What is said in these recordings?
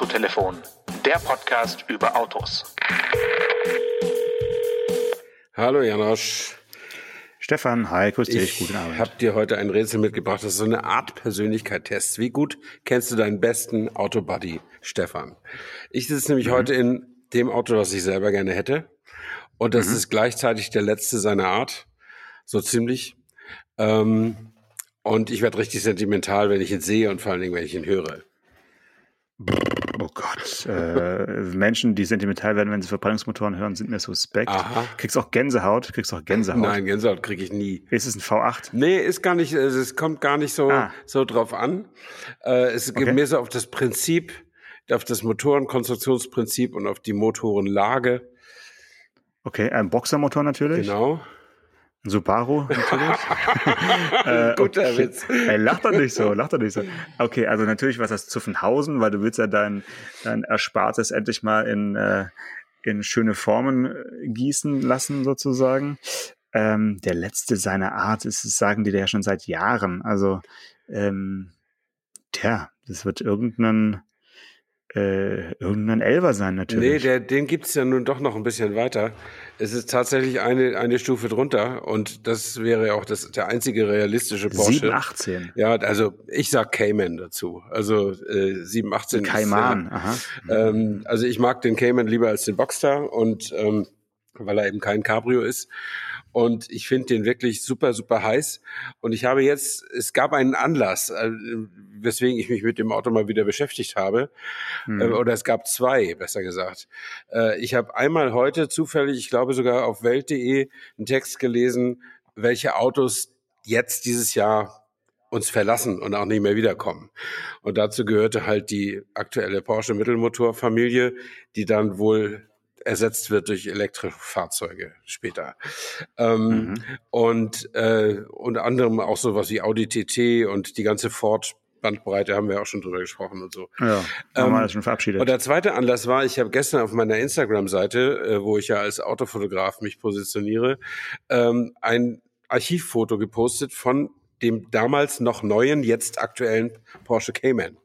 Autotelefon, der Podcast über Autos. Hallo Janosch. Stefan, hi, grüß dich, Ich guten Abend. habe dir heute ein Rätsel mitgebracht. Das ist so eine Art Persönlichkeit-Test. Wie gut kennst du deinen besten Autobuddy, Stefan? Ich sitze nämlich Mhm. heute in dem Auto, was ich selber gerne hätte. Und das Mhm. ist gleichzeitig der letzte seiner Art. So ziemlich. Ähm, und ich werde richtig sentimental, wenn ich ihn sehe und vor allen Dingen, wenn ich ihn höre. Oh Gott, äh, Menschen, die sentimental werden, wenn sie Verbrennungsmotoren hören, sind mir suspekt. Aha. Kriegst auch Gänsehaut, kriegst auch Gänsehaut. Nein, Gänsehaut kriege ich nie. Ist es ein V8? Nee, ist gar nicht, also es kommt gar nicht so, Ah. so drauf an. Äh, es geht Okay. mehr so auf das Prinzip, auf das Motorenkonstruktionsprinzip und auf die Motorenlage. Okay, ein Boxermotor natürlich. Genau. Subaru natürlich. Äh, Guter okay. Witz. Ey, lach doch nicht so, lach doch nicht so. Okay, also natürlich was das Zuffenhausen, weil du willst ja dein, dein Erspartes endlich mal in, äh, in schöne Formen äh, gießen lassen, sozusagen. Ähm, der letzte seiner Art ist, sagen die ja schon seit Jahren. Also, ähm, tja, das wird irgendein, äh, irgendein Elver sein, Nee, natürlich. der, den gibt's ja nun doch noch ein bisschen weiter. Es ist tatsächlich eine, eine Stufe drunter und das wäre auch das, der einzige realistische Porsche. 718. Ja, also ich sag Cayman dazu. Also äh, 718 ist, Kaiman, äh, aha. Ähm, also ich mag den Cayman lieber als den Boxster und ähm, weil er eben kein Cabrio ist. Und ich finde den wirklich super, super heiß. Und ich habe jetzt, es gab einen Anlass, äh, weswegen ich mich mit dem Auto mal wieder beschäftigt habe. Mhm. Äh, oder es gab zwei, besser gesagt. Äh, ich habe einmal heute zufällig, ich glaube sogar auf Welt.de, einen Text gelesen, welche Autos jetzt dieses Jahr uns verlassen und auch nicht mehr wiederkommen. Und dazu gehörte halt die aktuelle Porsche Mittelmotorfamilie, die dann wohl ersetzt wird durch Elektrofahrzeuge später. Ähm, Mhm. Und äh, unter anderem auch sowas wie Audi TT und die ganze Ford Bandbreite haben wir auch schon drüber gesprochen und so. Ja, haben wir Ähm, schon verabschiedet. Und der zweite Anlass war, ich habe gestern auf meiner Instagram-Seite, äh, wo ich ja als Autofotograf mich positioniere, ähm, ein Archivfoto gepostet von dem damals noch neuen, jetzt aktuellen Porsche Cayman.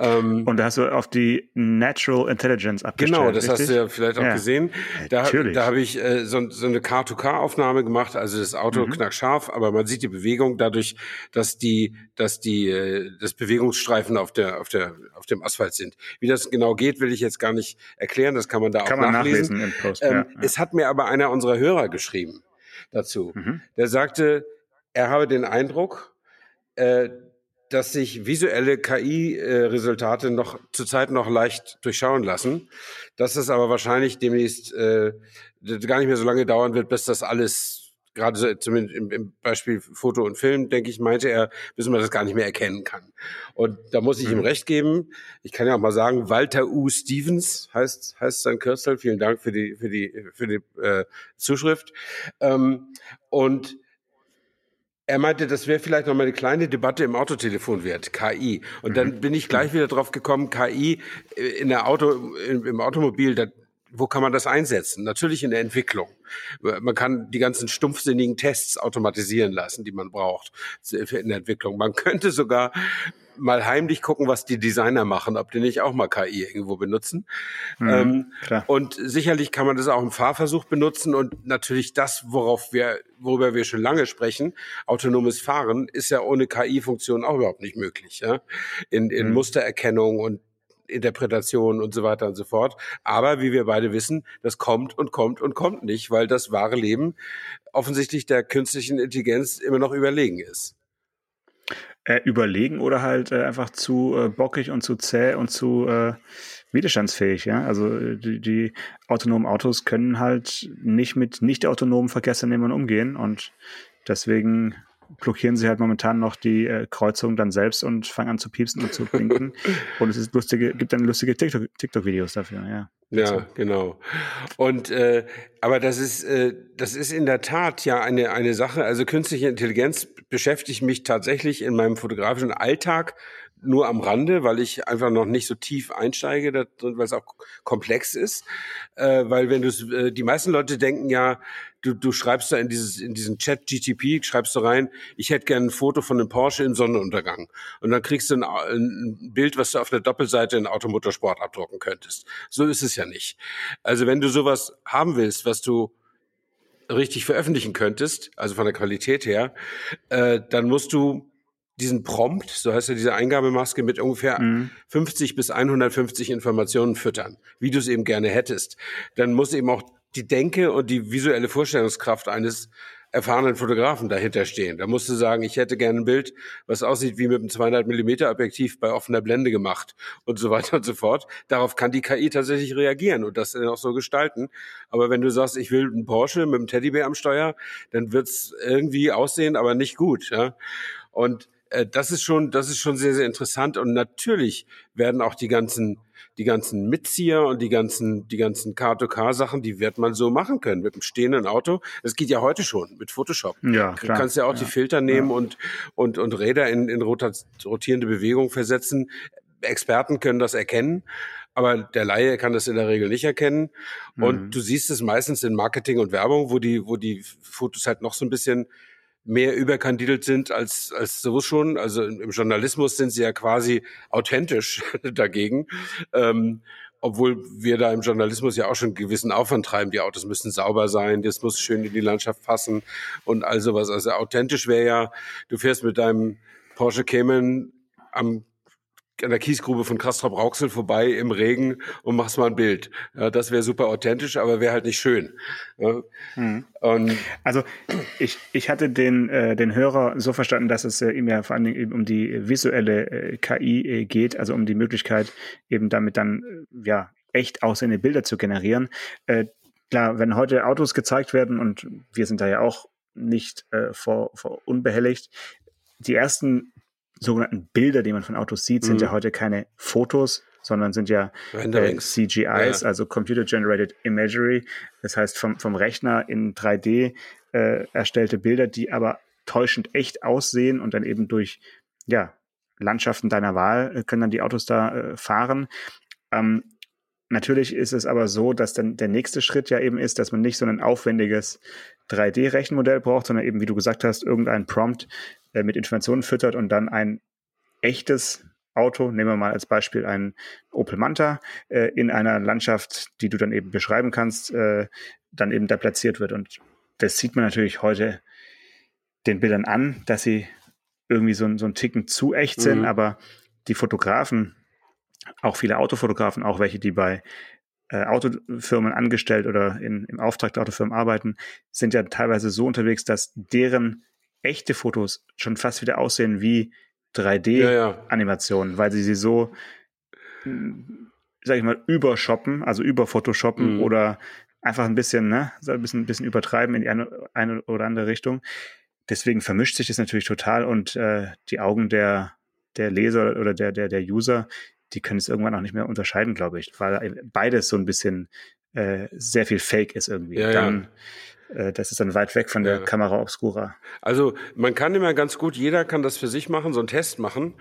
Ähm, Und da hast du auf die Natural Intelligence abgestellt. Genau, das hast richtig? du ja vielleicht auch Ja. gesehen. Da, Natürlich. da habe ich äh, so, so eine Car-to-Car-Aufnahme gemacht, also das Auto Mhm. knackscharf, aber man sieht die Bewegung dadurch, dass die, dass die, äh, das Bewegungsstreifen auf der, auf der, auf dem Asphalt sind. Wie das genau geht, will ich jetzt gar nicht erklären. Das kann man da Kann auch man nachlesen. nachlesen im Post. Ähm, ja, ja. Es hat mir aber einer unserer Hörer geschrieben dazu. Mhm. Der sagte, er habe den Eindruck, äh, dass sich visuelle KI-Resultate noch zurzeit noch leicht durchschauen lassen, dass es aber wahrscheinlich demnächst äh, gar nicht mehr so lange dauern wird, bis das alles gerade so, zumindest im, im Beispiel Foto und Film, denke ich, meinte er, bis man das gar nicht mehr erkennen kann. Und da muss ich ihm Mhm. recht geben. Ich kann ja auch mal sagen, Walter U. Stevens heißt, heißt sein Kürzel. Vielen Dank für die, für die, für die äh, Zuschrift. Ähm, und er meinte, das wäre vielleicht noch mal eine kleine Debatte im Autotelefon wert, KI. Und dann bin ich gleich wieder drauf gekommen, KI äh, in der Auto, im, im Automobil, da, wo kann man das einsetzen? Natürlich in der Entwicklung. Man kann die ganzen stumpfsinnigen Tests automatisieren lassen, die man braucht in der Entwicklung. Man könnte sogar mal heimlich gucken, was die Designer machen, ob die nicht auch mal KI irgendwo benutzen. Mhm, Ähm, und sicherlich kann man das auch im Fahrversuch benutzen und natürlich das, worauf wir, worüber wir schon lange sprechen, autonomes Fahren, ist ja ohne KI-Funktion auch überhaupt nicht möglich. Ja? In, in Mhm. Mustererkennung und Interpretation und so weiter und so fort. Aber wie wir beide wissen, das kommt und kommt und kommt nicht, weil das wahre Leben offensichtlich der künstlichen Intelligenz immer noch überlegen ist. Äh, überlegen oder halt äh, einfach zu äh, bockig und zu zäh und zu äh, widerstandsfähig, ja. Also äh, die, die autonomen Autos können halt nicht mit nicht autonomen Verkehrsteilnehmern umgehen und deswegen blockieren sie halt momentan noch die äh, Kreuzung dann selbst und fangen an zu piepsen und zu blinken. und es ist lustige, gibt dann lustige TikTok- TikTok-Videos dafür, ja. Ja, genau. Und äh, aber das ist äh, das ist in der Tat ja eine eine Sache. Also künstliche Intelligenz beschäftigt mich tatsächlich in meinem fotografischen Alltag nur am Rande, weil ich einfach noch nicht so tief einsteige, weil es auch komplex ist. Äh, weil wenn du äh, die meisten Leute denken ja, du, du schreibst da in dieses in diesen Chat GTP schreibst du rein, ich hätte gerne ein Foto von einem Porsche im Sonnenuntergang und dann kriegst du ein, ein Bild, was du auf der Doppelseite in Automotorsport abdrucken könntest. So ist es ja nicht. Also wenn du sowas haben willst, was du richtig veröffentlichen könntest, also von der Qualität her, äh, dann musst du diesen Prompt, so heißt ja diese Eingabemaske, mit ungefähr mhm. 50 bis 150 Informationen füttern, wie du es eben gerne hättest. Dann muss eben auch die Denke und die visuelle Vorstellungskraft eines erfahrenen Fotografen dahinter stehen. Da musst du sagen, ich hätte gerne ein Bild, was aussieht wie mit einem 200 Millimeter Objektiv bei offener Blende gemacht und so weiter und so fort. Darauf kann die KI tatsächlich reagieren und das dann auch so gestalten. Aber wenn du sagst, ich will einen Porsche mit einem Teddybär am Steuer, dann wird's irgendwie aussehen, aber nicht gut. Ja? Und das ist schon, das ist schon sehr, sehr interessant. Und natürlich werden auch die ganzen, die ganzen Mitzieher und die ganzen, die ganzen Car-to-Car-Sachen, die wird man so machen können mit einem stehenden Auto. Das geht ja heute schon mit Photoshop. Ja, klar. Du kannst ja auch ja. die Filter nehmen ja. und, und, und Räder in, in rotierende Bewegung versetzen. Experten können das erkennen aber der Laie kann das in der Regel nicht erkennen. Und mhm. du siehst es meistens in Marketing und Werbung, wo die, wo die Fotos halt noch so ein bisschen mehr überkandidelt sind als, als so schon. Also im Journalismus sind sie ja quasi authentisch dagegen. Ähm, obwohl wir da im Journalismus ja auch schon gewissen Aufwand treiben. Die Autos müssen sauber sein, das muss schön in die Landschaft passen und all sowas. Also authentisch wäre ja, du fährst mit deinem Porsche Cayman am an der Kiesgrube von Castrop Rauxel vorbei im Regen und machst mal ein Bild. Ja, das wäre super authentisch, aber wäre halt nicht schön. Ja. Hm. also ich, ich hatte den, äh, den Hörer so verstanden, dass es äh, ihm ja vor allen Dingen eben um die visuelle äh, KI äh, geht, also um die Möglichkeit, eben damit dann äh, ja echt aussehende Bilder zu generieren. Äh, klar, wenn heute Autos gezeigt werden und wir sind da ja auch nicht äh, vor, vor unbehelligt, die ersten sogenannten Bilder, die man von Autos sieht, sind mhm. ja heute keine Fotos, sondern sind ja äh, CGIs, ja. also Computer Generated Imagery. Das heißt, vom, vom Rechner in 3D äh, erstellte Bilder, die aber täuschend echt aussehen und dann eben durch ja, Landschaften deiner Wahl äh, können dann die Autos da äh, fahren. Ähm, natürlich ist es aber so, dass dann der nächste Schritt ja eben ist, dass man nicht so ein aufwendiges 3D-Rechenmodell braucht, sondern eben, wie du gesagt hast, irgendein Prompt, äh, mit Informationen füttert und dann ein echtes Auto, nehmen wir mal als Beispiel ein Opel Manta, äh, in einer Landschaft, die du dann eben beschreiben kannst, äh, dann eben da platziert wird. Und das sieht man natürlich heute den Bildern an, dass sie irgendwie so, so einen Ticken zu echt sind, mhm. aber die Fotografen, auch viele Autofotografen, auch welche, die bei äh, Autofirmen angestellt oder in, im Auftrag der Autofirmen arbeiten, sind ja teilweise so unterwegs, dass deren echte Fotos schon fast wieder aussehen wie 3D-Animationen, ja, ja. weil sie sie so, sag ich mal, übershoppen, also überphotoshoppen mhm. oder einfach ein bisschen, ne, so ein bisschen, ein bisschen übertreiben in die eine, eine oder andere Richtung. Deswegen vermischt sich das natürlich total und äh, die Augen der, der Leser oder der, der, der User, die können es irgendwann auch nicht mehr unterscheiden, glaube ich, weil beides so ein bisschen äh, sehr viel Fake ist irgendwie. Ja, Dann, ja das ist dann weit weg von der ja. Kamera Obscura. Also man kann immer ganz gut, jeder kann das für sich machen, so einen Test machen,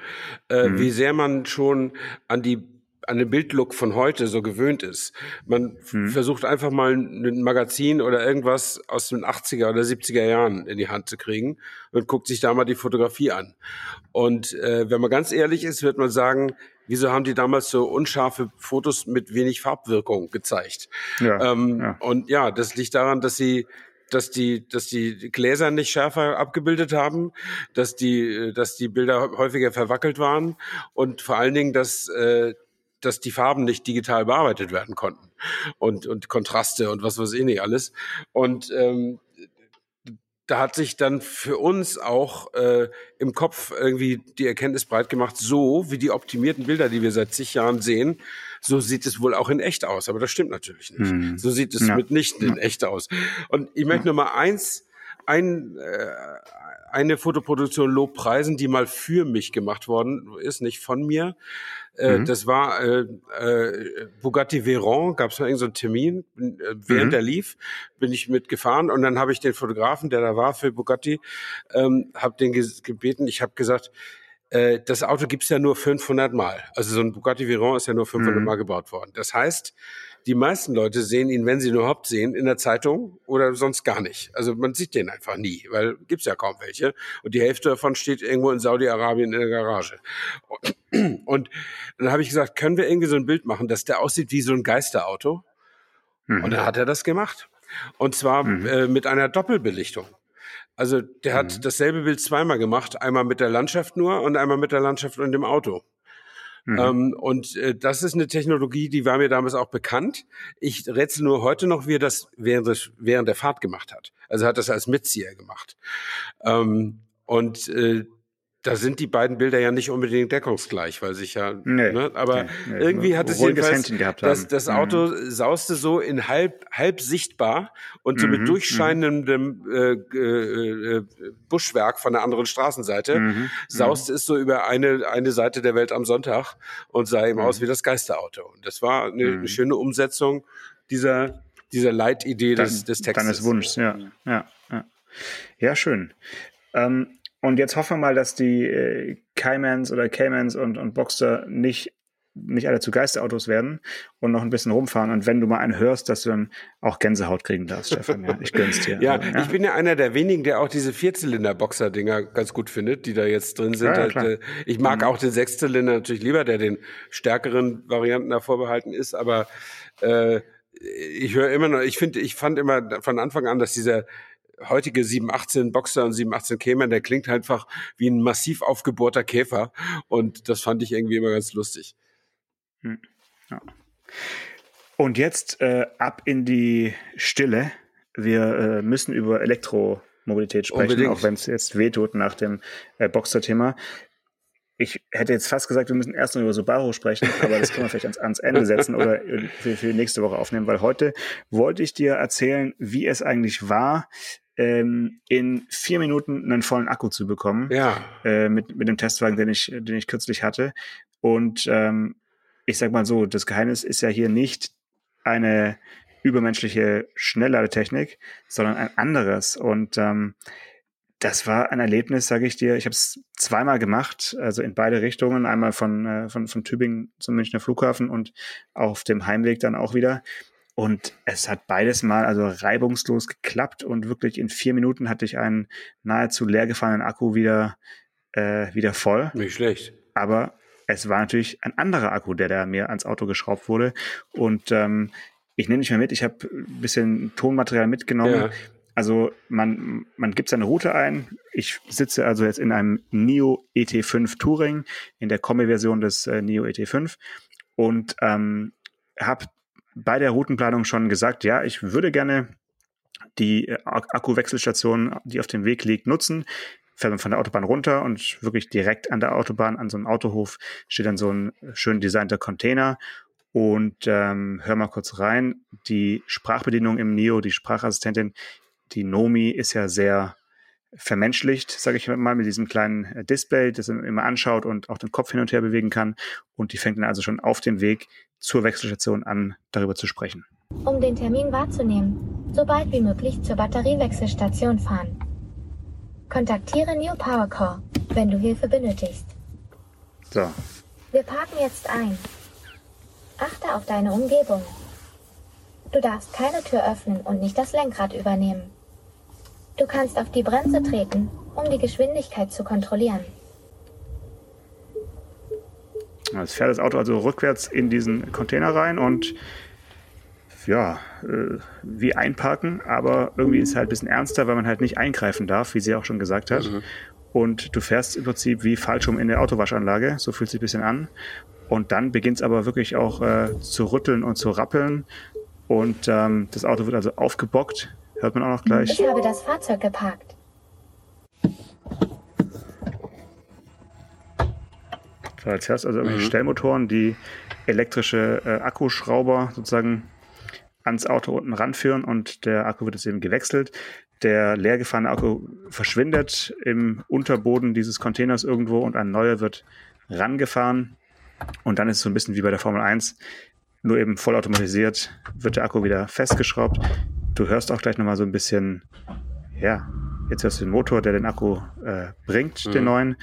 äh, mhm. wie sehr man schon an die an den Bildlook von heute so gewöhnt ist. Man mhm. versucht einfach mal ein Magazin oder irgendwas aus den 80er oder 70er Jahren in die Hand zu kriegen und guckt sich da mal die Fotografie an. Und äh, wenn man ganz ehrlich ist, wird man sagen, wieso haben die damals so unscharfe Fotos mit wenig Farbwirkung gezeigt? Ja, ähm, ja. Und ja, das liegt daran, dass sie dass die, dass die Gläser nicht schärfer abgebildet haben, dass die, dass die Bilder häufiger verwackelt waren und vor allen Dingen, dass, äh, dass die Farben nicht digital bearbeitet werden konnten und, und Kontraste und was weiß ich nicht alles. Und ähm, da hat sich dann für uns auch äh, im Kopf irgendwie die Erkenntnis breit gemacht, so wie die optimierten Bilder, die wir seit zig Jahren sehen, so sieht es wohl auch in echt aus. Aber das stimmt natürlich nicht. Hm. So sieht es ja. mitnichten in echt aus. Und ich möchte nur mal eins, ein, äh, eine Fotoproduktion Lobpreisen, die mal für mich gemacht worden ist, nicht von mir. Äh, mhm. Das war äh, äh, Bugatti Veyron, gab es mal irgendeinen so Termin, äh, während mhm. der lief, bin ich mitgefahren und dann habe ich den Fotografen, der da war für Bugatti, ähm, habe den gebeten, ich habe gesagt, äh, das Auto gibt's ja nur 500 Mal. Also so ein Bugatti Veyron ist ja nur 500 Mhm. Mal gebaut worden. Das heißt, die meisten Leute sehen ihn, wenn sie ihn überhaupt sehen, in der Zeitung oder sonst gar nicht. Also man sieht den einfach nie, weil gibt's ja kaum welche. Und die Hälfte davon steht irgendwo in Saudi-Arabien in der Garage. Und, dann habe ich gesagt, können wir irgendwie so ein Bild machen, dass der aussieht wie so ein Geisterauto? Mhm. Und dann hat er das gemacht. Und zwar Mhm. äh, mit einer Doppelbelichtung. Also der hat Mhm. dasselbe Bild zweimal gemacht, einmal mit der Landschaft nur und einmal mit der Landschaft und dem Auto. Mhm. Ähm, und äh, das ist eine Technologie, die war mir damals auch bekannt. Ich rätsel nur heute noch, wie er das während, des, während der Fahrt gemacht hat. Also hat das als Mitzieher gemacht. Ähm, und äh, da sind die beiden Bilder ja nicht unbedingt deckungsgleich, weil sich ja, Nee, ne, aber nee, nee, irgendwie hat es jedenfalls, das, das Mhm. Auto sauste so in halb, halb sichtbar und so Mhm, mit durchscheinendem äh, äh, äh, Buschwerk von der anderen Straßenseite Mhm. sauste es so über eine, eine Seite der Welt am Sonntag und sah eben Mhm. aus wie das Geisterauto. Und das war eine, Mhm. eine schöne Umsetzung dieser, dieser Leitidee des, des Textes. Deines Wunschs, ja. Ja, ja. ja schön. Ähm, und jetzt hoffen wir mal, dass die äh, Caymans oder Caymans und, und Boxster nicht, nicht alle zu Geisterautos werden und noch ein bisschen rumfahren. Und wenn du mal einen hörst, dass du dann auch Gänsehaut kriegen darfst, Stefan. Ja, ich gönn's dir. Ja, Also, ich bin ja einer der wenigen, der auch diese Vierzylinder-Boxer-Dinger ganz gut findet, die da jetzt drin sind. Ja, ja, äh, ich mag Mhm. auch den Sechszylinder natürlich lieber, der den stärkeren Varianten da vorbehalten ist, aber äh, ich höre immer noch, ich finde, ich fand immer von Anfang an, dass dieser heutige 718 Boxer und 718 Cayman, der klingt einfach wie ein massiv aufgebohrter Käfer und das fand ich irgendwie immer ganz lustig. Und jetzt äh, ab in die Stille. Wir äh, müssen über Elektromobilität sprechen, Unbedingt. auch wenn es jetzt wehtut nach dem äh, Boxer-Thema. Ich hätte jetzt fast gesagt, wir müssen erst noch über Subaru sprechen, aber das können wir vielleicht ans, ans Ende setzen oder für, für nächste Woche aufnehmen, weil heute wollte ich dir erzählen, wie es eigentlich war, ähm, in vier Minuten einen vollen Akku zu bekommen Ja, äh, mit, mit dem Testwagen, den ich, den ich kürzlich hatte. Und ähm, ich sag mal so, das Geheimnis ist ja hier nicht eine übermenschliche Schnellladetechnik, sondern ein anderes. Und ähm, das war ein Erlebnis, sage ich dir. Ich habe es zweimal gemacht, also in beide Richtungen, einmal von, äh, von, von Tübingen zum Münchner Flughafen und auf dem Heimweg dann auch wieder. Und es hat beides mal also reibungslos geklappt und wirklich in vier Minuten hatte ich einen nahezu leer gefahrenen Akku wieder, äh, wieder voll. nicht schlecht. Aber es war natürlich ein anderer Akku, der da mir ans Auto geschraubt wurde. Und ähm, ich nehme nicht mehr mit, ich habe ein bisschen Tonmaterial mitgenommen. Ja. Also man, man gibt seine Route ein. Ich sitze also jetzt in einem NIO ET5 Touring, in der Kombi-Version des äh, NIO ET5 und ähm, habe bei der Routenplanung schon gesagt, ja, ich würde gerne die äh, Ak- Akkuwechselstation, die auf dem Weg liegt, nutzen. Fährt man von der Autobahn runter und wirklich direkt an der Autobahn, an so einem Autohof, steht dann so ein schön designter Container. Und ähm, hör mal kurz rein. Die Sprachbedienung im NIO, die Sprachassistentin, die Nomi ist ja sehr vermenschlicht, sage ich mal, mit diesem kleinen äh, Display, das er immer anschaut und auch den Kopf hin und her bewegen kann. Und die fängt dann also schon auf dem Weg zur Wechselstation an, darüber zu sprechen. um den Termin wahrzunehmen, so bald wie möglich zur Batteriewechselstation fahren. Kontaktiere New Power Core, wenn du Hilfe benötigst. So, Wir parken jetzt ein. Achte auf deine Umgebung. Du darfst keine Tür öffnen und nicht das Lenkrad übernehmen. Du kannst auf die Bremse treten, um die Geschwindigkeit zu kontrollieren. Jetzt fährt das Auto also rückwärts in diesen Container rein und ja, äh, wie einparken, aber irgendwie ist es halt ein bisschen ernster, weil man halt nicht eingreifen darf, wie sie auch schon gesagt hat. Und du fährst im Prinzip wie Fallschirm in der Autowaschanlage, so fühlt sich ein bisschen an. Und dann beginnt es aber wirklich auch äh, zu rütteln und zu rappeln. Und ähm, das Auto wird also aufgebockt, hört man auch noch gleich. Ich habe das Fahrzeug geparkt. So, jetzt hast du also irgendwelche Stellmotoren, die elektrische äh, Akkuschrauber sozusagen ans Auto unten ranführen und der Akku wird jetzt eben gewechselt. Der leer gefahrene Akku verschwindet im Unterboden dieses Containers irgendwo und ein neuer wird rangefahren. Und dann ist es so ein bisschen wie bei der Formel 1, nur eben vollautomatisiert, wird der Akku wieder festgeschraubt. Du hörst auch gleich nochmal so ein bisschen, ja, jetzt hörst du den Motor, der den Akku äh, bringt, den neuen.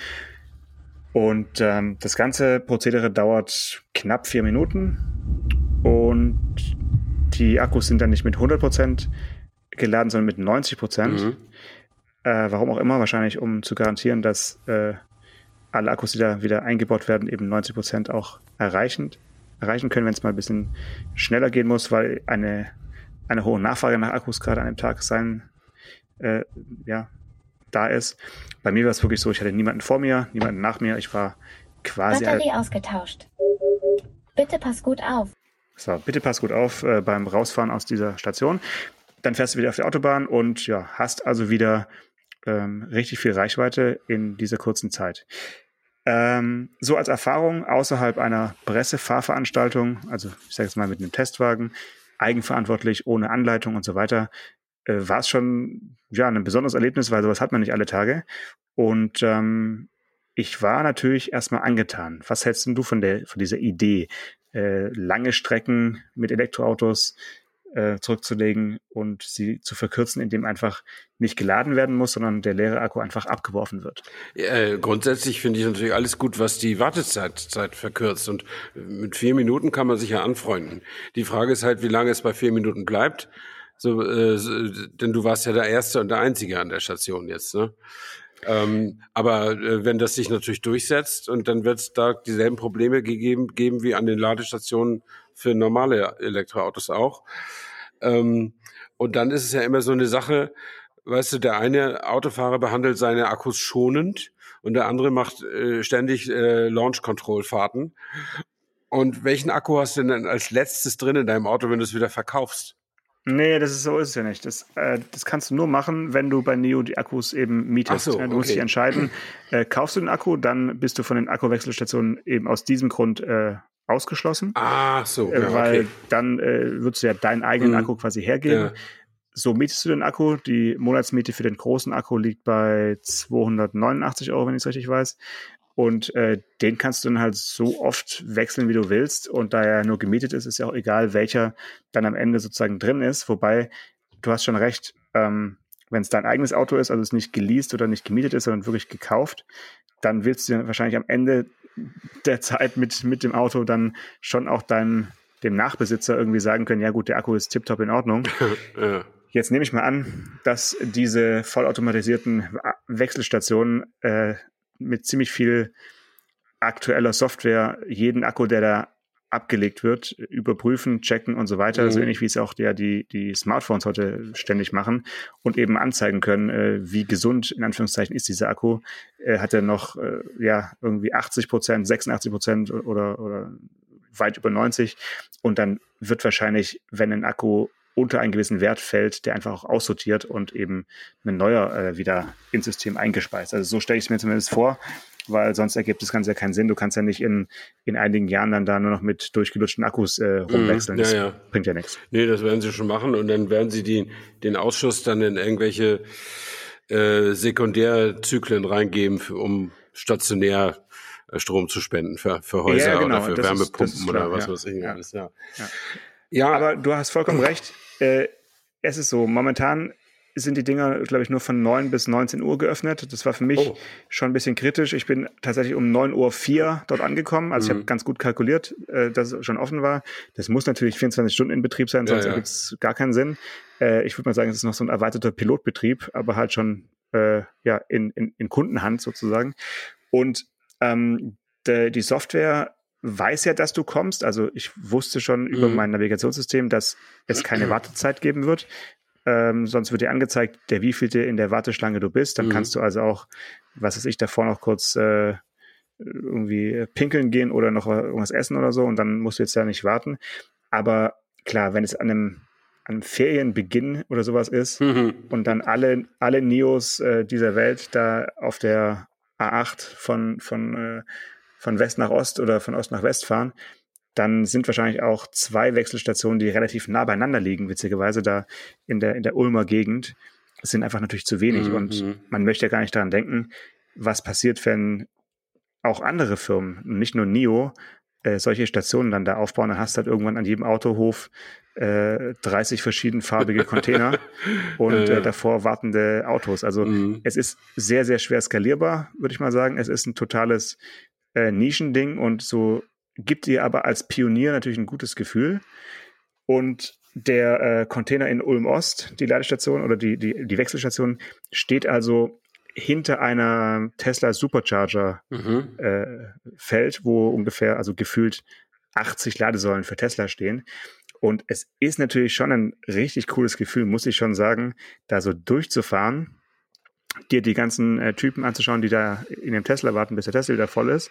Und ähm, das ganze Prozedere dauert knapp vier Minuten und die Akkus sind dann nicht mit 100% geladen, sondern mit 90%. Mhm. Äh, warum auch immer, wahrscheinlich um zu garantieren, dass äh, alle Akkus, die da wieder eingebaut werden, eben 90% auch erreichen, erreichen können, wenn es mal ein bisschen schneller gehen muss, weil eine, eine hohe Nachfrage nach Akkus gerade an einem Tag sein, äh, ja, da ist. Bei mir war es wirklich so, ich hatte niemanden vor mir, niemanden nach mir. Ich war quasi. Batterie ausgetauscht. Bitte pass gut auf. So, bitte pass gut auf äh, beim Rausfahren aus dieser Station. Dann fährst du wieder auf die Autobahn und ja, hast also wieder ähm, richtig viel Reichweite in dieser kurzen Zeit. Ähm, so als Erfahrung außerhalb einer Pressefahrveranstaltung, also ich sage jetzt mal mit einem Testwagen, eigenverantwortlich, ohne Anleitung und so weiter, äh, war es schon ja ein besonderes Erlebnis, weil sowas hat man nicht alle Tage. Und ähm, ich war natürlich erstmal angetan. Was hältst du von der von dieser Idee, äh, lange Strecken mit Elektroautos äh, zurückzulegen und sie zu verkürzen, indem einfach nicht geladen werden muss, sondern der leere Akku einfach abgeworfen wird. Äh, grundsätzlich finde ich natürlich alles gut, was die Wartezeit Zeit verkürzt. Und mit vier Minuten kann man sich ja anfreunden. Die Frage ist halt, wie lange es bei vier Minuten bleibt. So, äh, denn du warst ja der Erste und der Einzige an der Station jetzt, ne? Ähm, aber äh, wenn das sich natürlich durchsetzt und dann wird es da dieselben Probleme gegeben, geben wie an den Ladestationen für normale Elektroautos auch. Ähm, und dann ist es ja immer so eine Sache, weißt du, der eine Autofahrer behandelt seine Akkus schonend und der andere macht äh, ständig äh, Launch-Control-Fahrten. Und welchen Akku hast du denn als letztes drin in deinem Auto, wenn du es wieder verkaufst? Nee, das ist so ist es ja nicht. Das, äh, das kannst du nur machen, wenn du bei Neo die Akkus eben mietest. So, du musst dich entscheiden, äh, kaufst du den Akku, dann bist du von den Akkuwechselstationen eben aus diesem Grund äh, ausgeschlossen. Ah, so. Äh, ja, weil okay. dann äh, würdest du ja deinen eigenen mhm. Akku quasi hergeben. Ja. So mietest du den Akku. Die Monatsmiete für den großen Akku liegt bei 289 Euro, wenn ich es richtig weiß. Und äh, den kannst du dann halt so oft wechseln, wie du willst. Und da er nur gemietet ist, ist ja auch egal, welcher dann am Ende sozusagen drin ist. Wobei, du hast schon recht, ähm, wenn es dein eigenes Auto ist, also es nicht geleast oder nicht gemietet ist, sondern wirklich gekauft, dann willst du wahrscheinlich am Ende der Zeit mit, mit dem Auto dann schon auch deinem, dem Nachbesitzer irgendwie sagen können, ja gut, der Akku ist tiptop in Ordnung. ja. Jetzt nehme ich mal an, dass diese vollautomatisierten Wechselstationen äh, mit ziemlich viel aktueller Software jeden Akku, der da abgelegt wird, überprüfen, checken und so weiter, mhm. so ähnlich wie es auch der, die, die Smartphones heute ständig machen und eben anzeigen können, äh, wie gesund in Anführungszeichen ist dieser Akku. Äh, hat er noch äh, ja irgendwie 80 Prozent, 86 Prozent oder, oder weit über 90 und dann wird wahrscheinlich, wenn ein Akku unter einen gewissen Wert fällt, der einfach auch aussortiert und eben ein neuer äh, wieder ins System eingespeist. Also so stelle ich es mir zumindest vor, weil sonst ergibt das Ganze ja keinen Sinn. Du kannst ja nicht in, in einigen Jahren dann da nur noch mit durchgelutschten Akkus äh, mhm. rumwechseln. Das ja, ja. bringt ja nichts. Nee, das werden sie schon machen und dann werden sie die, den Ausschuss dann in irgendwelche äh, Sekundärzyklen reingeben, für, um stationär äh, Strom zu spenden für, für Häuser ja, genau. oder für das Wärmepumpen ist, ist oder was weiß ich. Ja. ja. ja, aber du hast vollkommen recht. Äh, es ist so, momentan sind die Dinger, glaube ich, nur von 9 bis 19 Uhr geöffnet. Das war für mich oh. schon ein bisschen kritisch. Ich bin tatsächlich um 9.04 Uhr dort angekommen. Also mhm. ich habe ganz gut kalkuliert, äh, dass es schon offen war. Das muss natürlich 24 Stunden in Betrieb sein, sonst ja, ja. ergibt es gar keinen Sinn. Äh, ich würde mal sagen, es ist noch so ein erweiterter Pilotbetrieb, aber halt schon äh, ja, in, in, in Kundenhand sozusagen. Und ähm, de, die Software weiß ja, dass du kommst. Also ich wusste schon mhm. über mein Navigationssystem, dass es keine Wartezeit geben wird. Ähm, sonst wird dir angezeigt, der wievielte in der Warteschlange du bist. Dann mhm. kannst du also auch, was weiß ich, davor noch kurz äh, irgendwie pinkeln gehen oder noch irgendwas essen oder so und dann musst du jetzt ja nicht warten. Aber klar, wenn es an einem, an Ferienbeginn oder sowas ist mhm. und dann alle, alle Neos äh, dieser Welt da auf der A8 von, von, äh, von West nach Ost oder von Ost nach West fahren, dann sind wahrscheinlich auch zwei Wechselstationen, die relativ nah beieinander liegen, witzigerweise da in der, in der Ulmer Gegend. Das sind einfach natürlich zu wenig. Mhm. Und man möchte ja gar nicht daran denken, was passiert, wenn auch andere Firmen, nicht nur NIO, äh, solche Stationen dann da aufbauen, dann hast du halt irgendwann an jedem Autohof äh, 30 verschiedenfarbige Container und äh, davor wartende Autos. Also mhm. es ist sehr, sehr schwer skalierbar, würde ich mal sagen. Es ist ein totales äh, Nischending und so gibt dir aber als Pionier natürlich ein gutes Gefühl. Und der äh, Container in Ulm Ost, die Ladestation oder die, die, die Wechselstation, steht also hinter einer Tesla Supercharger mhm. äh, Feld, wo ungefähr, also gefühlt 80 Ladesäulen für Tesla stehen. Und es ist natürlich schon ein richtig cooles Gefühl, muss ich schon sagen, da so durchzufahren, dir die ganzen äh, Typen anzuschauen, die da in dem Tesla warten, bis der Tesla wieder voll ist.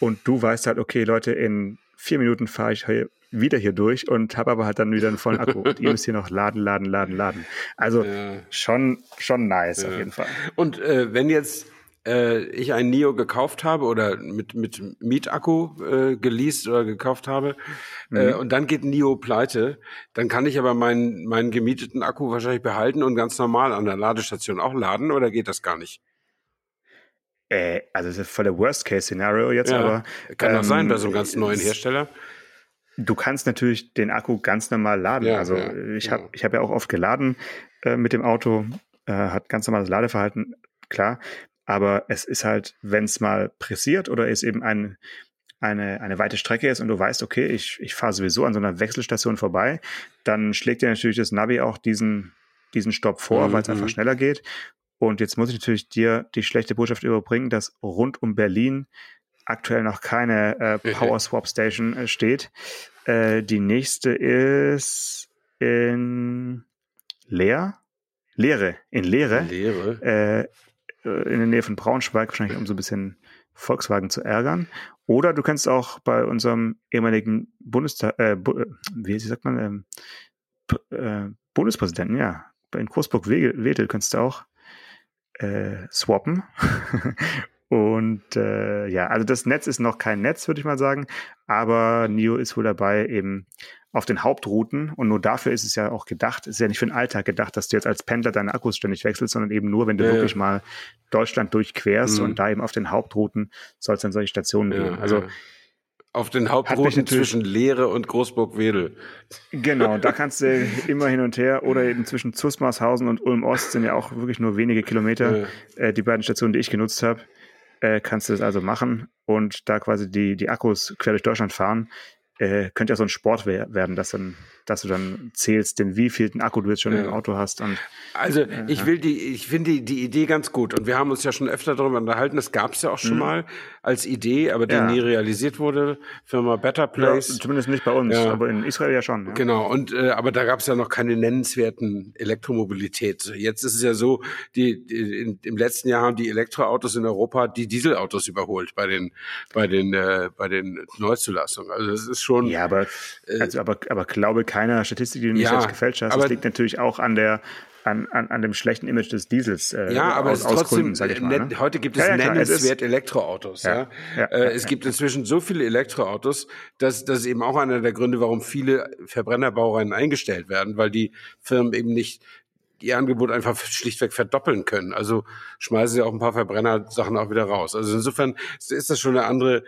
Und du weißt halt, okay, Leute, in vier Minuten fahre ich wieder hier durch und habe aber halt dann wieder einen vollen Akku. Und ihr müsst hier noch laden, laden, laden, laden. Also ja. schon, schon nice ja. auf jeden Fall. Und äh, wenn jetzt äh, ich ein Nio gekauft habe oder mit, mit Mietakku äh, geleast oder gekauft habe äh, mhm. äh, und dann geht Nio pleite, dann kann ich aber meinen, meinen gemieteten Akku wahrscheinlich behalten und ganz normal an der Ladestation auch laden oder geht das gar nicht? Äh, also das ist voll der Worst-Case-Szenario jetzt, ja, aber. Kann ähm, auch sein bei so einem ganz neuen Hersteller. Du kannst natürlich den Akku ganz normal laden. Ja, also ja, ich habe ja. ich hab ja auch oft geladen äh, mit dem Auto, äh, hat ganz normales Ladeverhalten, klar. Aber es ist halt, wenn es mal pressiert oder es eben ein, eine, eine weite Strecke ist und du weißt, okay, ich, ich fahre sowieso an so einer Wechselstation vorbei, dann schlägt dir natürlich das Navi auch diesen, diesen Stopp vor, mhm. weil es einfach schneller geht. Und jetzt muss ich natürlich dir die schlechte Botschaft überbringen, dass rund um Berlin aktuell noch keine äh, Power Swap Station äh, steht. Äh, die nächste ist in Leer. Leere, in Leere. Leere. Äh, in der Nähe von Braunschweig, wahrscheinlich um so ein bisschen Volkswagen zu ärgern. Oder du kannst auch bei unserem ehemaligen Bundestag, äh, äh, wie sagt man, ähm, äh, Bundespräsidenten, ja, in Coesburg-Wedel kannst du auch äh, swappen. Und äh, ja, also das Netz ist noch kein Netz, würde ich mal sagen, aber NIO ist wohl dabei, eben auf den Hauptrouten und nur dafür ist es ja auch gedacht, es ist ja nicht für den Alltag gedacht, dass du jetzt als Pendler deine Akkus ständig wechselst, sondern eben nur, wenn du ja, wirklich ja. mal Deutschland durchquerst mhm. und da eben auf den Hauptrouten soll es dann solche Stationen ja, geben. Also auf den Hauptrouten zwischen Lehre und Großburg-Wedel. Genau, da kannst du immer hin und her oder eben zwischen Zusmarshausen und Ulm-Ost sind ja auch wirklich nur wenige Kilometer, äh, die beiden Stationen, die ich genutzt habe. Äh, kannst du das also machen und da quasi die, die Akkus quer durch Deutschland fahren äh, könnte ja so ein Sport werden, dass dann dass du dann zählst, den wievielten Akku du jetzt schon ja. im Auto hast. Und, also äh, ich will die, ich finde die, die Idee ganz gut und wir haben uns ja schon öfter darüber unterhalten. Das gab es ja auch schon mhm. mal als Idee, aber die ja. nie realisiert wurde. Firma Better Place. Ja, zumindest nicht bei uns, aber in Israel ja schon. Genau. Und äh, aber da gab es ja noch keine nennenswerten Elektromobilität. Jetzt ist es ja so, die, die in, im letzten Jahr haben die Elektroautos in Europa die Dieselautos überholt bei den bei den äh, bei den Neuzulassungen. Also das ist schon. Ja, aber äh, also aber aber glaube kein keiner Statistik, die du nicht ja, selbst gefälscht hast. Das liegt natürlich auch an der an, an, an dem schlechten Image des Diesels. Äh, ja, aber aus, es ist trotzdem, Gründen, mal, ne? heute gibt es ja, ja, nennenswert Elektroautos. Ja, ja. Äh, es gibt inzwischen so viele Elektroautos, dass das ist eben auch einer der Gründe, warum viele Verbrennerbaureihen eingestellt werden, weil die Firmen eben nicht ihr Angebot einfach schlichtweg verdoppeln können. Also schmeißen sie auch ein paar Verbrennersachen auch wieder raus. Also insofern ist das schon eine andere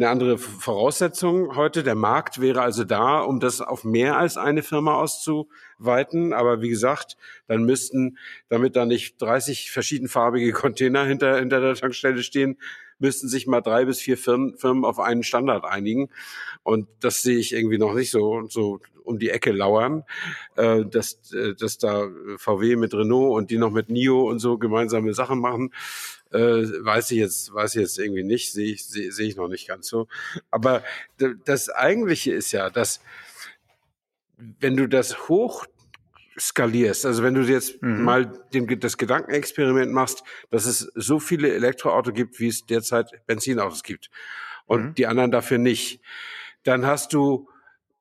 eine andere Voraussetzung heute. Der Markt wäre also da, um das auf mehr als eine Firma auszuweiten. Aber wie gesagt, dann müssten, damit da nicht 30 verschiedenfarbige Container hinter, hinter der Tankstelle stehen, müssten sich mal drei bis vier Firmen, Firmen auf einen Standard einigen. Und das sehe ich irgendwie noch nicht so, so um die Ecke lauern, äh, dass, äh, dass da VW mit Renault und die noch mit NIO und so gemeinsame Sachen machen äh, weiß ich jetzt, weiß ich jetzt irgendwie nicht, sehe ich, sehe seh ich noch nicht ganz so. Aber das Eigentliche ist ja, dass wenn du das hoch skalierst, also wenn du jetzt mhm. mal den, das Gedankenexperiment machst, dass es so viele Elektroautos gibt, wie es derzeit Benzinautos gibt und mhm. die anderen dafür nicht, dann hast du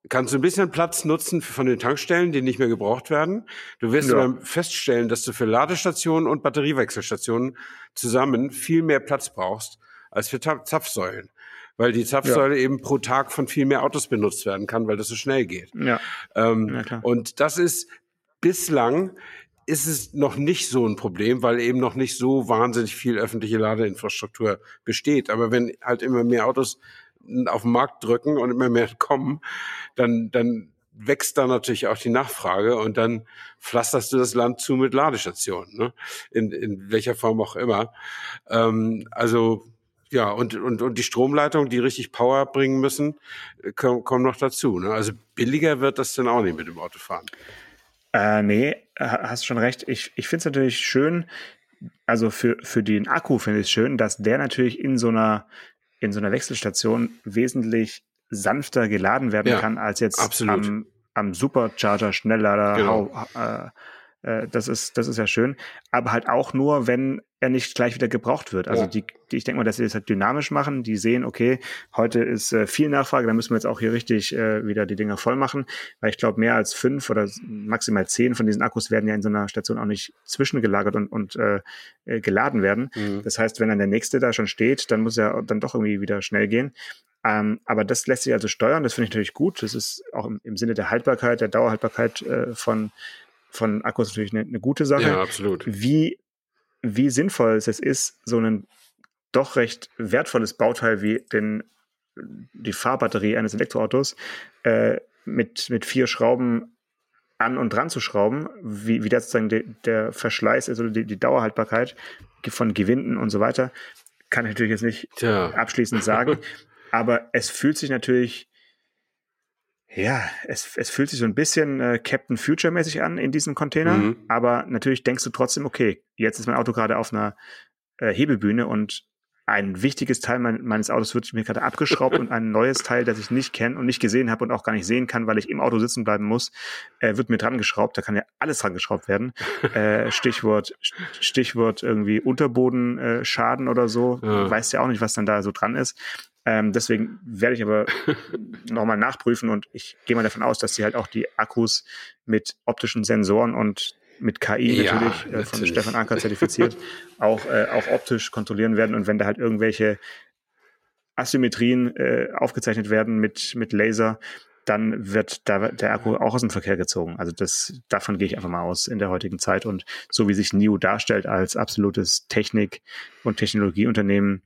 kannst du ein bisschen Platz nutzen von den Tankstellen, die nicht mehr gebraucht werden. Du wirst ja. aber feststellen, dass du für Ladestationen und Batteriewechselstationen zusammen viel mehr Platz brauchst als für Zapfsäulen. Weil die Zapfsäule ja. eben pro Tag von viel mehr Autos benutzt werden kann, weil das so schnell geht. Ja. Ähm, ja. Und das ist bislang ist es noch nicht so ein Problem, weil eben noch nicht so wahnsinnig viel öffentliche Ladeinfrastruktur besteht. Aber wenn halt immer mehr Autos auf den Markt drücken und immer mehr kommen, dann, dann wächst da natürlich auch die Nachfrage und dann pflasterst du das Land zu mit Ladestationen, ne? in, in welcher Form auch immer. Ähm, also ja, und, und, und die Stromleitungen, die richtig Power bringen müssen, kommen, kommen noch dazu. Ne? Also billiger wird das dann auch nicht mit dem Autofahren. Äh, nee, hast schon recht. Ich, ich finde es natürlich schön, also für, für den Akku finde ich es schön, dass der natürlich in so einer, in so einer Wechselstation wesentlich sanfter geladen werden ja, kann als jetzt absolut. am, am Supercharger Schnelllader. Genau. Äh, äh, das ist, das ist ja schön. Aber halt auch nur, wenn er nicht gleich wieder gebraucht wird. Also ja. die, die, ich denke mal, dass sie das halt dynamisch machen. Die sehen, okay, heute ist äh, viel Nachfrage, dann müssen wir jetzt auch hier richtig äh, wieder die Dinger voll machen. Weil ich glaube, mehr als fünf oder maximal zehn von diesen Akkus werden ja in so einer Station auch nicht zwischengelagert und, und äh, äh, geladen werden. Mhm. Das heißt, wenn dann der nächste da schon steht, dann muss er dann doch irgendwie wieder schnell gehen. Ähm, aber das lässt sich also steuern, das finde ich natürlich gut. Das ist auch im, im Sinne der Haltbarkeit, der Dauerhaltbarkeit äh, von, von Akkus natürlich eine, eine gute Sache. Ja, absolut. Wie wie sinnvoll es ist, so ein doch recht wertvolles Bauteil wie den, die Fahrbatterie eines Elektroautos äh, mit, mit vier Schrauben an und dran zu schrauben, wie, wie das sozusagen de, der Verschleiß ist oder die, die Dauerhaltbarkeit von Gewinnen und so weiter, kann ich natürlich jetzt nicht Tja. abschließend sagen. aber es fühlt sich natürlich ja, es, es fühlt sich so ein bisschen äh, Captain Future-mäßig an in diesem Container, mhm. aber natürlich denkst du trotzdem, okay, jetzt ist mein Auto gerade auf einer äh, Hebebühne und ein wichtiges Teil mein, meines Autos wird mir gerade abgeschraubt und ein neues Teil, das ich nicht kenne und nicht gesehen habe und auch gar nicht sehen kann, weil ich im Auto sitzen bleiben muss, äh, wird mir dran geschraubt. Da kann ja alles dran geschraubt werden. äh, Stichwort, Stichwort irgendwie Unterbodenschaden äh, oder so. Ja. Weißt ja auch nicht, was dann da so dran ist. Ähm, deswegen werde ich aber nochmal nachprüfen und ich gehe mal davon aus, dass sie halt auch die Akkus mit optischen Sensoren und mit KI ja, natürlich, äh, von natürlich. Stefan Anker zertifiziert, auch, äh, auch optisch kontrollieren werden. Und wenn da halt irgendwelche Asymmetrien äh, aufgezeichnet werden mit, mit Laser, dann wird da der Akku auch aus dem Verkehr gezogen. Also das, davon gehe ich einfach mal aus in der heutigen Zeit. Und so wie sich NIO darstellt als absolutes Technik- und Technologieunternehmen,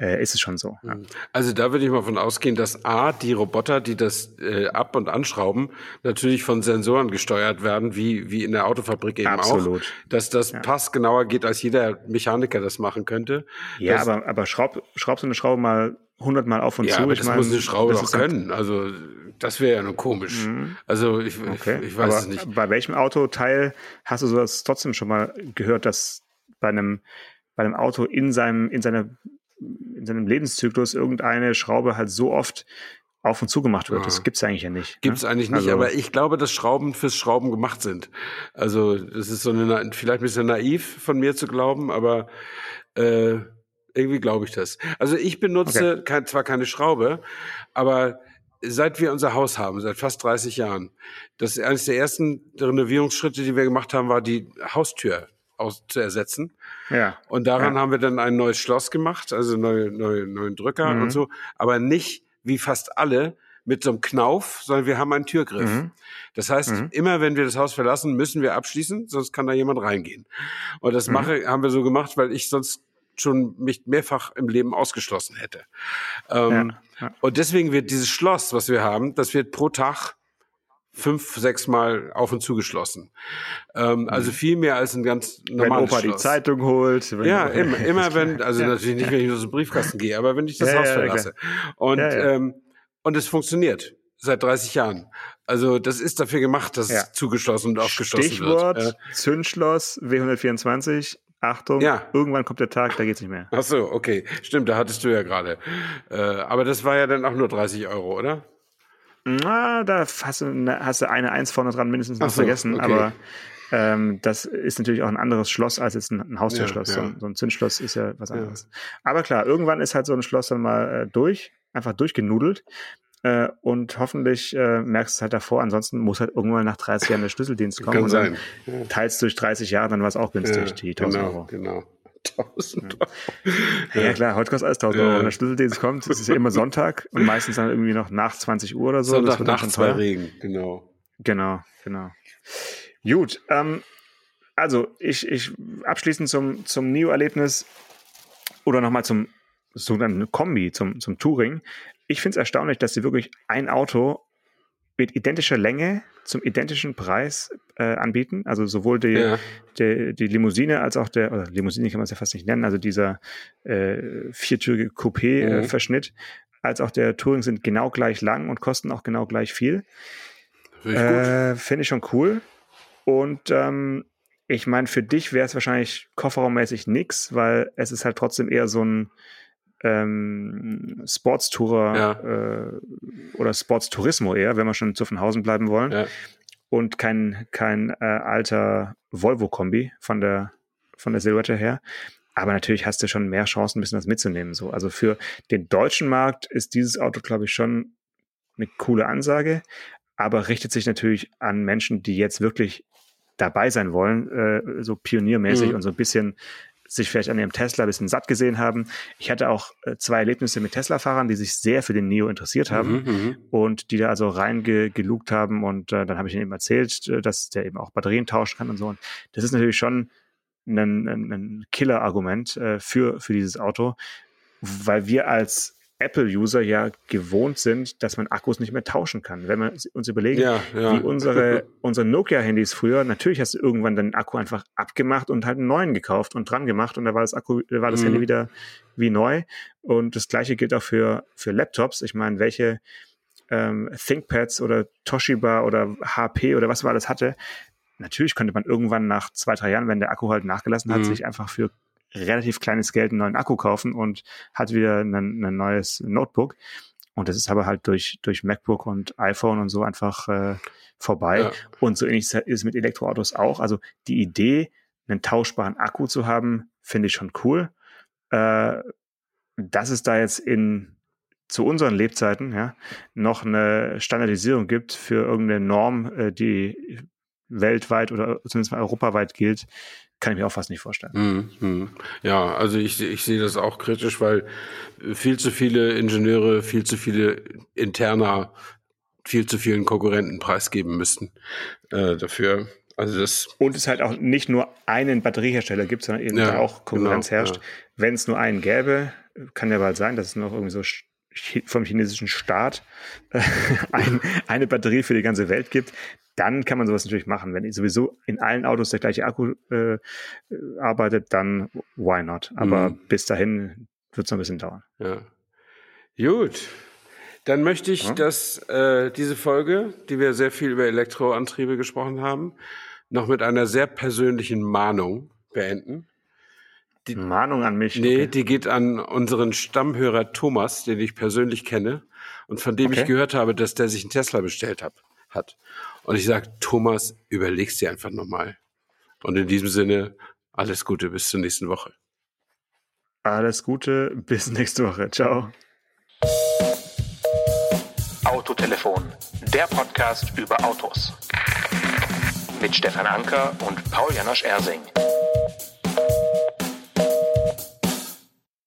äh, ist es schon so. Ja. Mhm. Also da würde ich mal von ausgehen, dass A, die Roboter, die das äh, ab- und anschrauben, natürlich von Sensoren gesteuert werden, wie, wie in der Autofabrik eben Absolut. auch. Dass das ja. passgenauer geht, als jeder Mechaniker das machen könnte. Ja, das, aber, aber schraub, schraub so eine Schraube mal hundertmal auf und ja, zu. Aber ich das meine, muss eine Schraube doch können. Also das wäre ja nur komisch. Mhm. Also ich, okay. ich, ich weiß aber es nicht. Bei welchem Autoteil hast du sowas trotzdem schon mal gehört, dass bei einem bei einem Auto in seinem in seiner in seinem Lebenszyklus irgendeine Schraube halt so oft auf und zu gemacht wird. Ja. Das gibt's eigentlich ja nicht. Gibt's ne? eigentlich nicht, also, aber ich glaube, dass Schrauben fürs Schrauben gemacht sind. Also das ist so eine vielleicht ein bisschen naiv von mir zu glauben, aber äh, irgendwie glaube ich das. Also ich benutze okay. kein, zwar keine Schraube, aber seit wir unser Haus haben, seit fast 30 Jahren, das ist eines der ersten Renovierungsschritte, die wir gemacht haben, war die Haustür aus, zu ersetzen. Ja. Und daran ja. haben wir dann ein neues Schloss gemacht, also neue, neue, neuen Drücker mhm. und so, aber nicht wie fast alle mit so einem Knauf, sondern wir haben einen Türgriff. Mhm. Das heißt, mhm. immer wenn wir das Haus verlassen, müssen wir abschließen, sonst kann da jemand reingehen. Und das mhm. mache, haben wir so gemacht, weil ich sonst schon mich mehrfach im Leben ausgeschlossen hätte. Ähm, ja. Ja. Und deswegen wird dieses Schloss, was wir haben, das wird pro Tag fünf, sechs Mal auf und zugeschlossen. Ähm, also mhm. viel mehr als ein ganz normales Wenn Opa Schloss. die Zeitung holt. Ja, immer, immer wenn, also ja. natürlich nicht, wenn ich aus dem Briefkasten gehe, aber wenn ich das ja, Haus ja, verlasse. Und, Ähm, und es funktioniert seit 30 Jahren. Also das ist dafür gemacht, dass es zugeschlossen und aufgeschlossen Stichwort wird. Stichwort Zündschloss W124. Achtung, ja. irgendwann kommt der Tag, da geht's nicht mehr. Ach so, okay. Stimmt, da hattest du ja gerade. Äh, aber das war ja dann auch nur 30 Euro, oder? Na, da hast du, eine, hast du eine Eins vorne dran mindestens noch so, vergessen, okay. aber ähm, das ist natürlich auch ein anderes Schloss als jetzt ein, ein Haustürschloss. Ja, ja. So, so, ein Zündschloss ist ja was anderes. Ja. Aber klar, irgendwann ist halt so ein Schloss dann mal äh, durch, einfach durchgenudelt. Äh, und hoffentlich äh, merkst du es halt davor. Ansonsten muss halt irgendwann nach 30 Jahren der Schlüsseldienst kommen. Kann und sein. Teils durch 30 Jahre, dann war es auch günstig, die 1000 genau, Euro. Genau. 1000 Euro. Ja, klar, heute kostet alles 1000 Euro. Wenn der Schlüsseldienst kommt, ist es ja immer Sonntag und meistens dann irgendwie noch nach 20 Uhr oder so. Sonntag nachts bei Regen, genau. Genau, genau. Gut, ähm, also ich, ich abschließend zum, zum Neo-Erlebnis oder nochmal zum sogenannten Kombi, zum, zum Touring. ich finde es erstaunlich, dass sie wirklich ein Auto mit identischer Länge zum identischen Preis äh, anbieten. Also sowohl die, ja. die, die, Limousine als auch der, oder Limousine kann man es ja fast nicht nennen, also dieser äh, viertürige Coupé-Verschnitt, mhm. äh, als auch der Touring sind genau gleich lang und kosten auch genau gleich viel. Äh, Finde ich schon cool. Und ähm, ich meine, für dich wäre es wahrscheinlich kofferraummäßig nix, weil es ist halt trotzdem eher so ein ähm, Sportstourer ja. äh, oder Sportstourismo eher, wenn wir schon zu Zuffenhausen bleiben wollen. Ja. Und kein, kein äh, alter Volvo-Kombi von der, von der Silhouette her. Aber natürlich hast du schon mehr Chancen, ein bisschen das mitzunehmen. So. Also für den deutschen Markt ist dieses Auto, glaube ich, schon eine coole Ansage, aber richtet sich natürlich an Menschen, die jetzt wirklich dabei sein wollen, äh, so pioniermäßig mhm. und so ein bisschen sich vielleicht an ihrem Tesla ein bisschen satt gesehen haben. Ich hatte auch äh, zwei Erlebnisse mit Tesla-Fahrern, die sich sehr für den Neo interessiert haben mhm, mhm. und die da also reingelugt haben und äh, dann habe ich ihnen eben erzählt, äh, dass der eben auch Batterien tauschen kann und so. Und das ist natürlich schon ein, ein, ein Killer-Argument äh, für, für dieses Auto, weil wir als Apple-User ja gewohnt sind, dass man Akkus nicht mehr tauschen kann. Wenn wir uns überlegen, ja, ja. wie unsere, unsere Nokia-Handys früher, natürlich hast du irgendwann den Akku einfach abgemacht und halt einen neuen gekauft und dran gemacht und da war das Akku, war das mhm. Handy wieder wie neu. Und das gleiche gilt auch für, für Laptops. Ich meine, welche ähm, ThinkPads oder Toshiba oder HP oder was man alles hatte, natürlich könnte man irgendwann nach zwei, drei Jahren, wenn der Akku halt nachgelassen hat, mhm. sich einfach für relativ kleines Geld einen neuen Akku kaufen und hat wieder ein, ein neues Notebook. Und das ist aber halt durch, durch MacBook und iPhone und so einfach äh, vorbei. Ja. Und so ähnlich ist es mit Elektroautos auch. Also die Idee, einen tauschbaren Akku zu haben, finde ich schon cool. Äh, dass es da jetzt in zu unseren Lebzeiten ja, noch eine Standardisierung gibt für irgendeine Norm, äh, die weltweit oder zumindest mal europaweit gilt, kann ich mir auch fast nicht vorstellen. Mhm. Ja, also ich, ich sehe das auch kritisch, weil viel zu viele Ingenieure, viel zu viele interner, viel zu vielen Konkurrenten preisgeben müssten äh, dafür. Also das und es halt auch nicht nur einen Batteriehersteller gibt, sondern eben ja, auch Konkurrenz genau, herrscht. Ja. Wenn es nur einen gäbe, kann ja bald sein, dass es noch irgendwie so vom chinesischen Staat äh, ein, eine Batterie für die ganze Welt gibt, dann kann man sowas natürlich machen. Wenn sowieso in allen Autos der gleiche Akku äh, arbeitet, dann why not? Aber mhm. bis dahin wird es noch ein bisschen dauern. Ja. Gut. Dann möchte ich, ja. dass äh, diese Folge, die wir sehr viel über Elektroantriebe gesprochen haben, noch mit einer sehr persönlichen Mahnung beenden. Die Mahnung an mich? Nee, okay. die geht an unseren Stammhörer Thomas, den ich persönlich kenne und von dem okay. ich gehört habe, dass der sich einen Tesla bestellt hat. hat. Und ich sage, Thomas, überlegst dir einfach nochmal. Und in diesem Sinne, alles Gute, bis zur nächsten Woche. Alles Gute, bis nächste Woche. Ciao. Autotelefon, der Podcast über Autos. Mit Stefan Anker und Paul Janosch Ersing.